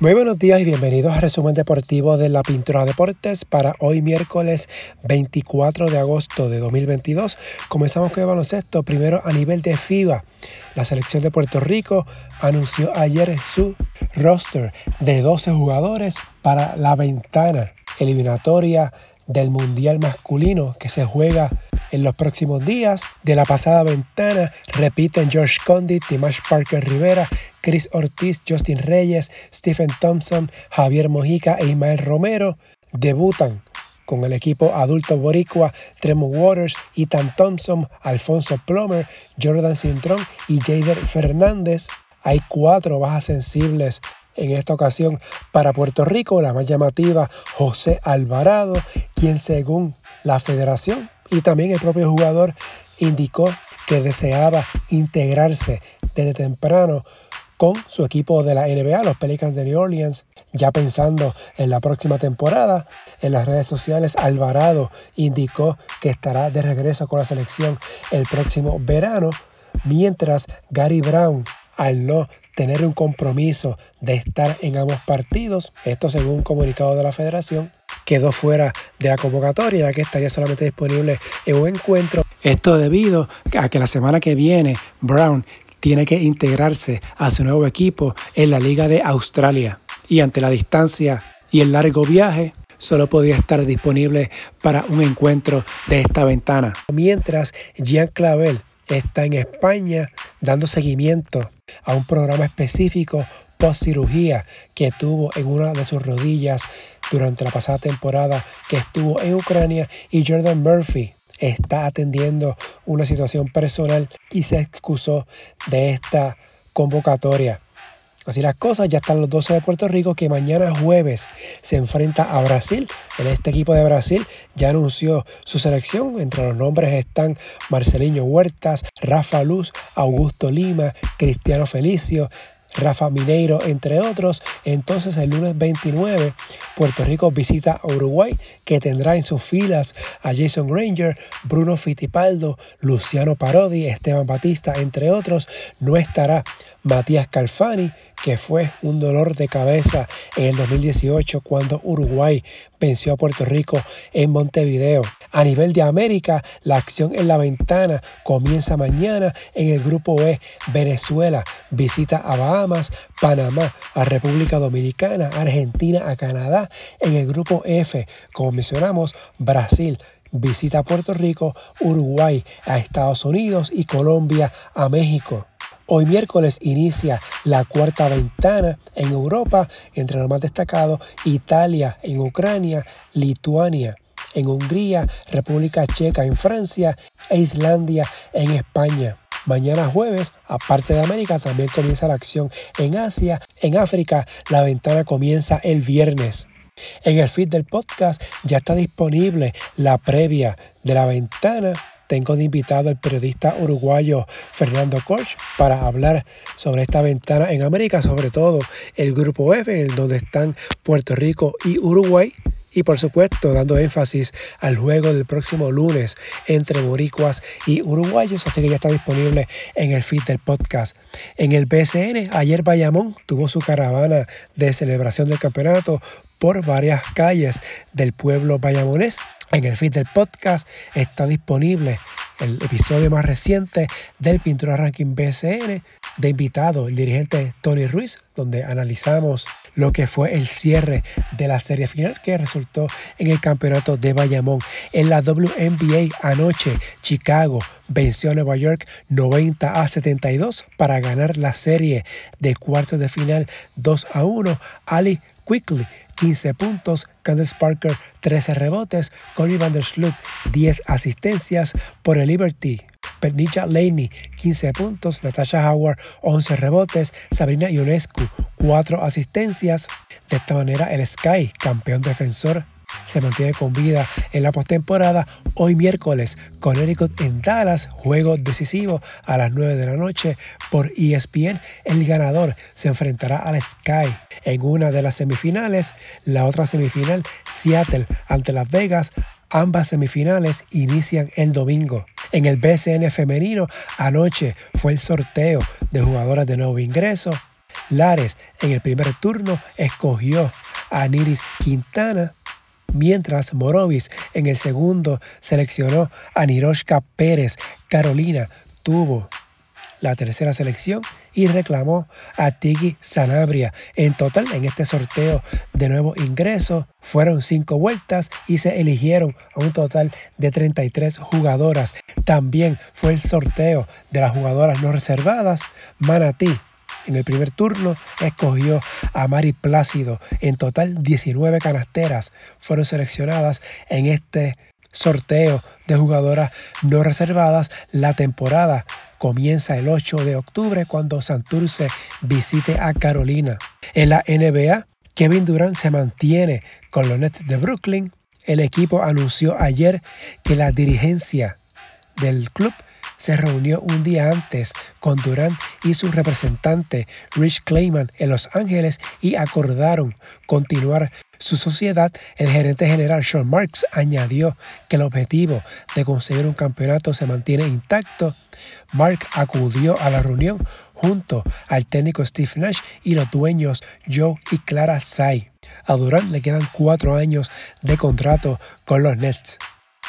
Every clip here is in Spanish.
Muy buenos días y bienvenidos a Resumen Deportivo de la Pintura Deportes para hoy miércoles 24 de agosto de 2022. Comenzamos con el baloncesto, primero a nivel de FIBA. La selección de Puerto Rico anunció ayer su roster de 12 jugadores para la ventana eliminatoria del Mundial Masculino que se juega en los próximos días. De la pasada ventana repiten George Condit, Timash Parker Rivera, Chris Ortiz, Justin Reyes, Stephen Thompson, Javier Mojica e Ismael Romero. Debutan con el equipo adulto boricua Tremont Waters, Ethan Thompson, Alfonso Plummer, Jordan Cintrón y Jader Fernández. Hay cuatro bajas sensibles en esta ocasión para Puerto Rico, la más llamativa José Alvarado, quien según la federación y también el propio jugador indicó que deseaba integrarse desde temprano con su equipo de la NBA, los Pelicans de New Orleans, ya pensando en la próxima temporada. En las redes sociales, Alvarado indicó que estará de regreso con la selección el próximo verano, mientras Gary Brown, al no tener un compromiso de estar en ambos partidos, esto según un comunicado de la federación, quedó fuera de la convocatoria, ya que estaría solamente disponible en un encuentro. Esto debido a que la semana que viene Brown tiene que integrarse a su nuevo equipo en la Liga de Australia. Y ante la distancia y el largo viaje, solo podía estar disponible para un encuentro de esta ventana. Mientras Jean Clavel está en España dando seguimiento a un programa específico post cirugía que tuvo en una de sus rodillas durante la pasada temporada que estuvo en Ucrania y Jordan Murphy está atendiendo una situación personal y se excusó de esta convocatoria. Así las cosas, ya están los 12 de Puerto Rico que mañana jueves se enfrenta a Brasil. En este equipo de Brasil ya anunció su selección. Entre los nombres están Marcelinho Huertas, Rafa Luz, Augusto Lima, Cristiano Felicio, Rafa Mineiro, entre otros. Entonces el lunes 29 Puerto Rico visita a Uruguay que tendrá en sus filas a Jason Granger, Bruno Fittipaldo, Luciano Parodi, Esteban Batista, entre otros. No estará Matías Calfani, que fue un dolor de cabeza en el 2018 cuando Uruguay venció a Puerto Rico en Montevideo. A nivel de América, la acción en la ventana comienza mañana en el grupo E. Venezuela visita a Bahamas, Panamá a República Dominicana, Argentina a Canadá. En el grupo F, como mencionamos, Brasil visita a Puerto Rico, Uruguay a Estados Unidos y Colombia a México. Hoy miércoles inicia la cuarta ventana en Europa, entre los más destacados Italia en Ucrania, Lituania en Hungría, República Checa en Francia e Islandia en España. Mañana jueves, aparte de América, también comienza la acción en Asia. En África, la ventana comienza el viernes. En el feed del podcast ya está disponible la previa de la ventana tengo de invitado al periodista uruguayo Fernando Korch para hablar sobre esta ventana en América, sobre todo el grupo F, en donde están Puerto Rico y Uruguay. Y por supuesto, dando énfasis al juego del próximo lunes entre boricuas y uruguayos, así que ya está disponible en el feed del podcast. En el BCN, ayer Bayamón tuvo su caravana de celebración del campeonato por varias calles del pueblo bayamonés en el feed del podcast está disponible el episodio más reciente del Pintura Ranking BCN de invitado el dirigente Tony Ruiz, donde analizamos lo que fue el cierre de la serie final que resultó en el campeonato de Bayamón. En la WNBA anoche, Chicago venció a Nueva York 90 a 72 para ganar la serie de cuartos de final 2 a 1. Ali Quickly 15 puntos, Candace Parker 13 rebotes, Connie Van der Sloot 10 asistencias por el Liberty. Pernicha Laney 15 puntos, Natasha Howard 11 rebotes, Sabrina Ionescu 4 asistencias. De esta manera el Sky, campeón defensor se mantiene con vida en la postemporada. Hoy miércoles, Connecticut en Dallas, juego decisivo a las 9 de la noche por ESPN. El ganador se enfrentará al Sky en una de las semifinales. La otra semifinal, Seattle ante Las Vegas. Ambas semifinales inician el domingo. En el BCN femenino, anoche fue el sorteo de jugadoras de nuevo ingreso. Lares en el primer turno escogió a Niris Quintana mientras Morovis en el segundo seleccionó a Niroshka Pérez. Carolina tuvo la tercera selección y reclamó a Tigi Sanabria. En total, en este sorteo de nuevo ingreso, fueron cinco vueltas y se eligieron a un total de 33 jugadoras. También fue el sorteo de las jugadoras no reservadas. Manatí en el primer turno escogió a Mari Plácido. En total 19 canasteras fueron seleccionadas en este sorteo de jugadoras no reservadas. La temporada comienza el 8 de octubre cuando Santurce visite a Carolina. En la NBA, Kevin Durant se mantiene con los Nets de Brooklyn. El equipo anunció ayer que la dirigencia del club se reunió un día antes con Durant y su representante Rich Clayman en Los Ángeles y acordaron continuar su sociedad. El gerente general Sean Marks añadió que el objetivo de conseguir un campeonato se mantiene intacto. Mark acudió a la reunión junto al técnico Steve Nash y los dueños Joe y Clara Say. A Durant le quedan cuatro años de contrato con los Nets.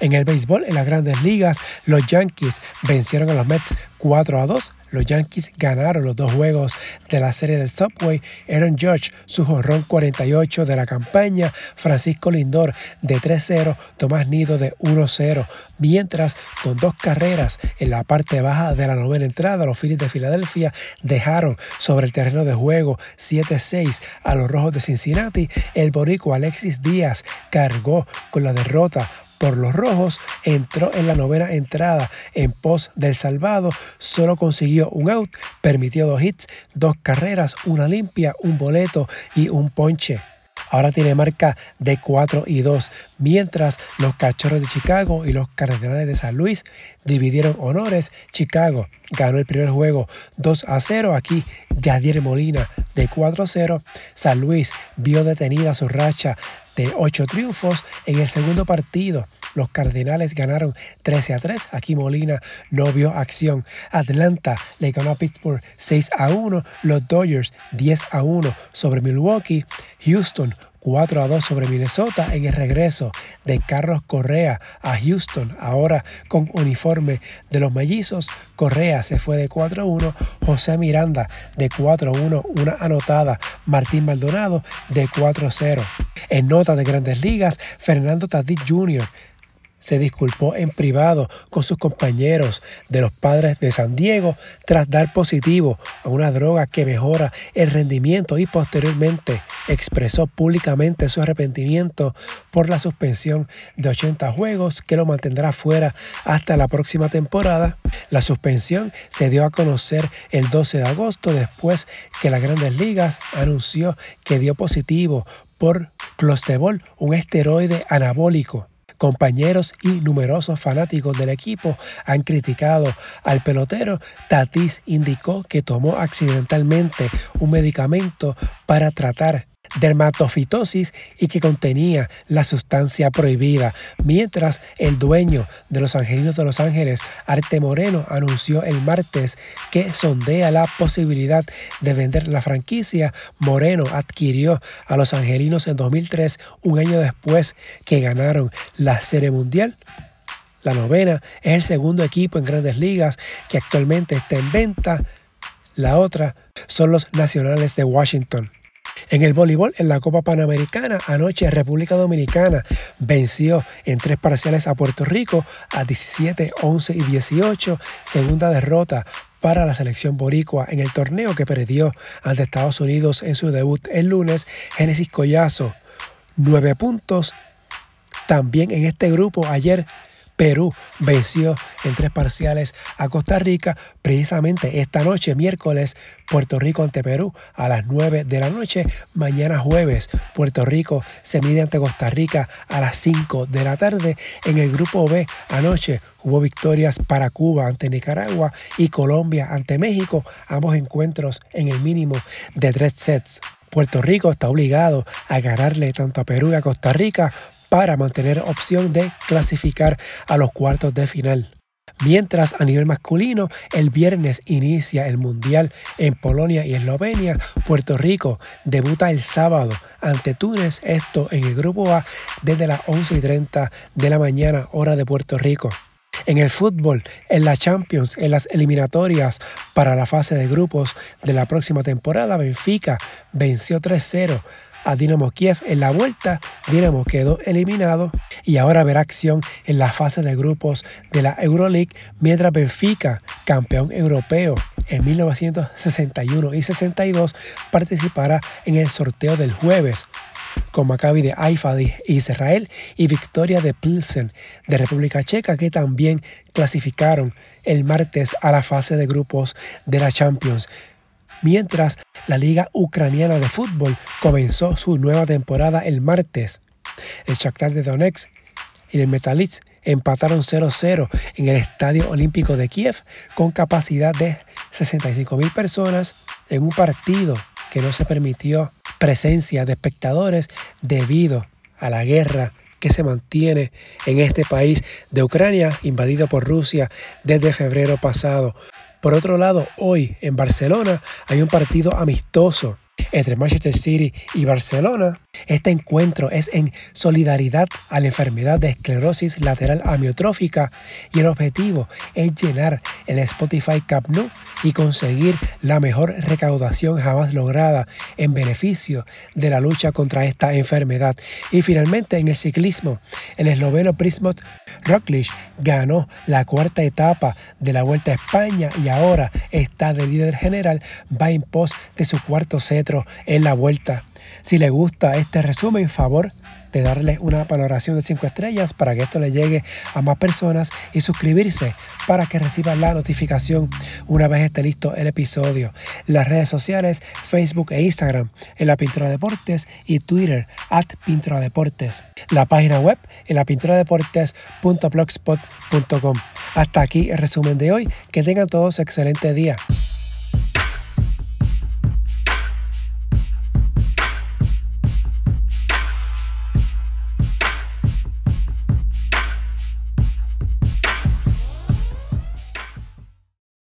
En el béisbol, en las grandes ligas, los Yankees vencieron a los Mets 4 a 2 los Yankees ganaron los dos juegos de la serie del Subway. Aaron Judge, su jorrón 48 de la campaña. Francisco Lindor de 3-0. Tomás Nido de 1-0. Mientras, con dos carreras en la parte baja de la novena entrada, los Phillies de Filadelfia dejaron sobre el terreno de juego 7-6 a los Rojos de Cincinnati. El borico Alexis Díaz cargó con la derrota por los Rojos. Entró en la novena entrada en pos del salvado. Solo consiguió un out, permitió dos hits, dos carreras, una limpia, un boleto y un ponche. Ahora tiene marca de 4 y 2, mientras los Cachorros de Chicago y los Cardenales de San Luis dividieron honores. Chicago ganó el primer juego 2 a 0. Aquí Yadier Molina de 4 a 0. San Luis vio detenida su racha de 8 triunfos en el segundo partido. Los Cardenales ganaron 13 a 3. Aquí Molina no vio acción. Atlanta le ganó a Pittsburgh 6 a 1. Los Dodgers 10 a 1 sobre Milwaukee. Houston 4 a 2 sobre Minnesota en el regreso de Carlos Correa a Houston, ahora con uniforme de los mellizos. Correa se fue de 4 a 1, José Miranda de 4 a 1, una anotada, Martín Maldonado de 4 a 0. En nota de grandes ligas, Fernando Tatis Jr se disculpó en privado con sus compañeros de los padres de San Diego tras dar positivo a una droga que mejora el rendimiento y posteriormente expresó públicamente su arrepentimiento por la suspensión de 80 juegos que lo mantendrá fuera hasta la próxima temporada. La suspensión se dio a conocer el 12 de agosto después que las grandes ligas anunció que dio positivo por clostebol, un esteroide anabólico Compañeros y numerosos fanáticos del equipo han criticado al pelotero. Tatis indicó que tomó accidentalmente un medicamento para tratar dermatofitosis y que contenía la sustancia prohibida, mientras el dueño de los Angelinos de Los Ángeles, Arte Moreno, anunció el martes que sondea la posibilidad de vender la franquicia. Moreno adquirió a los Angelinos en 2003, un año después que ganaron la Serie Mundial. La novena es el segundo equipo en grandes ligas que actualmente está en venta. La otra son los Nacionales de Washington. En el voleibol, en la Copa Panamericana, anoche República Dominicana venció en tres parciales a Puerto Rico a 17, 11 y 18, segunda derrota para la selección boricua en el torneo que perdió ante Estados Unidos en su debut el lunes. Génesis Collazo, nueve puntos. También en este grupo ayer Perú venció en tres parciales a Costa Rica. Precisamente esta noche, miércoles, Puerto Rico ante Perú a las 9 de la noche. Mañana jueves, Puerto Rico se mide ante Costa Rica a las 5 de la tarde. En el grupo B, anoche hubo victorias para Cuba ante Nicaragua y Colombia ante México. Ambos encuentros en el mínimo de tres sets. Puerto Rico está obligado a ganarle tanto a Perú y a Costa Rica para mantener opción de clasificar a los cuartos de final. Mientras a nivel masculino, el viernes inicia el Mundial en Polonia y Eslovenia. Puerto Rico debuta el sábado ante Túnez, esto en el grupo A desde las 11 y 30 de la mañana, hora de Puerto Rico. En el fútbol, en la Champions, en las eliminatorias para la fase de grupos de la próxima temporada, Benfica venció 3-0 a Dinamo Kiev en la vuelta. Dinamo quedó eliminado y ahora verá acción en la fase de grupos de la Euroleague, mientras Benfica, campeón europeo en 1961 y 62, participará en el sorteo del jueves con Maccabi de Haifa de Israel y Victoria de Pilsen de República Checa que también clasificaron el martes a la fase de grupos de la Champions. Mientras la Liga Ucraniana de Fútbol comenzó su nueva temporada el martes. El Shakhtar de Donetsk y el Metalist empataron 0-0 en el Estadio Olímpico de Kiev con capacidad de 65.000 personas en un partido que no se permitió presencia de espectadores debido a la guerra que se mantiene en este país de Ucrania, invadido por Rusia desde febrero pasado. Por otro lado, hoy en Barcelona hay un partido amistoso entre Manchester City y Barcelona. Este encuentro es en solidaridad a la enfermedad de esclerosis lateral amiotrófica y el objetivo es llenar el Spotify Cup Nou y conseguir la mejor recaudación jamás lograda en beneficio de la lucha contra esta enfermedad. Y finalmente en el ciclismo, el esloveno Prismot Roglic ganó la cuarta etapa de la Vuelta a España y ahora está de líder general, va en pos de su cuarto cetro en la Vuelta. Si le gusta este resumen, favor de darle una valoración de 5 estrellas para que esto le llegue a más personas y suscribirse para que reciba la notificación una vez esté listo el episodio. Las redes sociales, Facebook e Instagram, en la Pintura Deportes y Twitter, at Pintura Deportes. La página web en la pintura deportes.blogspot.com. Hasta aquí el resumen de hoy. Que tengan todos excelente día.